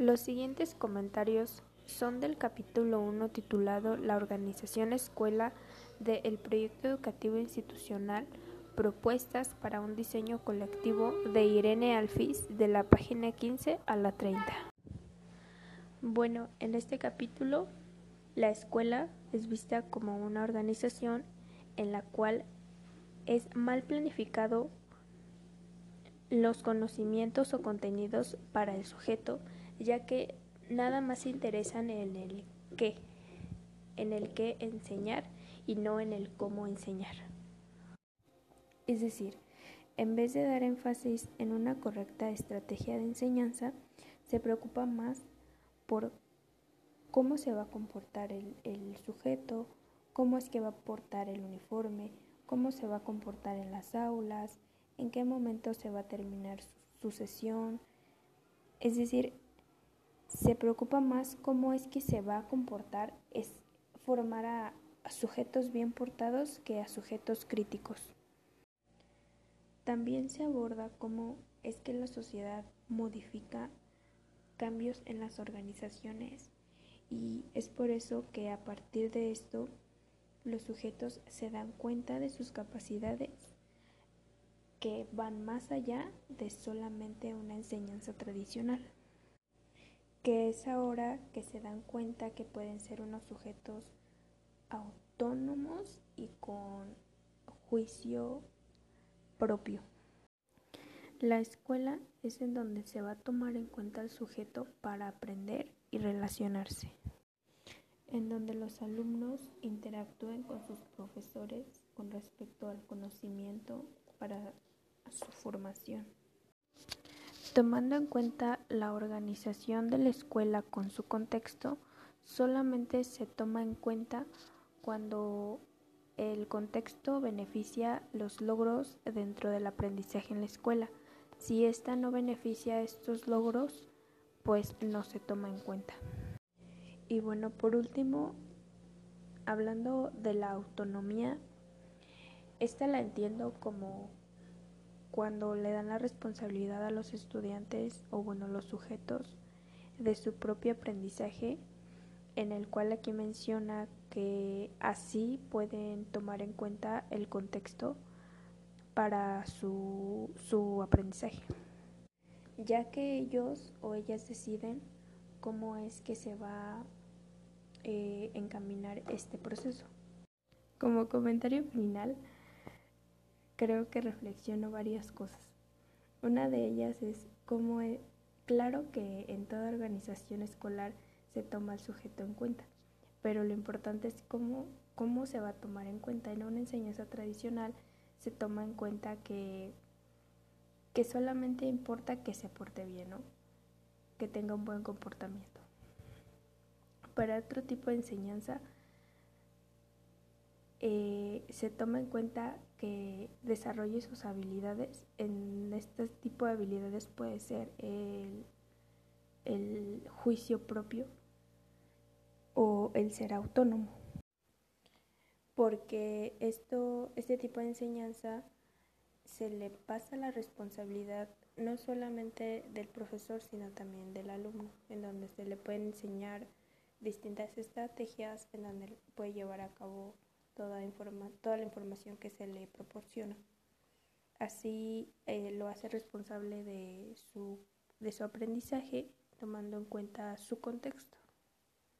Los siguientes comentarios son del capítulo 1 titulado La organización escuela del proyecto educativo institucional Propuestas para un diseño colectivo de Irene Alfiz de la página 15 a la 30. Bueno, en este capítulo la escuela es vista como una organización en la cual es mal planificado los conocimientos o contenidos para el sujeto, ya que nada más interesan en el qué, en el qué enseñar y no en el cómo enseñar. Es decir, en vez de dar énfasis en una correcta estrategia de enseñanza, se preocupa más por cómo se va a comportar el, sujeto, cómo es que va a portar el uniforme, cómo se va a comportar en las aulas, en qué momento se va a terminar su, sesión. Es decir, se preocupa más cómo es que se va a comportar, es formar a, sujetos bien portados que a sujetos críticos. También se aborda cómo es que la sociedad modifica cambios en las organizaciones y es por eso que a partir de esto los sujetos se dan cuenta de sus capacidades que van más allá de solamente una enseñanza tradicional, que es ahora que se dan cuenta que pueden ser unos sujetos autónomos y con juicio propio. La escuela es en donde se va a tomar en cuenta el sujeto para aprender y relacionarse, en donde los alumnos interactúen con sus profesores con respecto al conocimiento para su formación. Tomando en cuenta la organización de la escuela con su contexto, solamente se toma en cuenta cuando el contexto beneficia los logros dentro del aprendizaje en la escuela. Si ésta no beneficia estos logros, pues no se toma en cuenta. Y bueno, por último, hablando de la autonomía, esta la entiendo como cuando le dan la responsabilidad a los estudiantes o bueno los sujetos de su propio aprendizaje en el cual aquí menciona que así pueden tomar en cuenta el contexto para su, su aprendizaje ya que ellos o ellas deciden cómo es que se va eh, encaminar este proceso. Como comentario final, creo que reflexiono varias cosas. Una de ellas es cómo, es, claro que en toda organización escolar se toma el sujeto en cuenta, pero lo importante es cómo, cómo se va a tomar en cuenta. En una enseñanza tradicional se toma en cuenta que, que solamente importa que se porte bien, ¿no? que tenga un buen comportamiento. Para otro tipo de enseñanza, eh, se toma en cuenta que desarrolle sus habilidades. En este tipo de habilidades puede ser el, juicio propio o el ser autónomo. Porque esto, este tipo de enseñanza se le pasa la responsabilidad no solamente del profesor, sino también del alumno, en donde se le pueden enseñar distintas estrategias en donde puede llevar a cabo toda, informa toda la información que se le proporciona. Así eh, lo hace responsable de su, de su aprendizaje tomando en cuenta su contexto.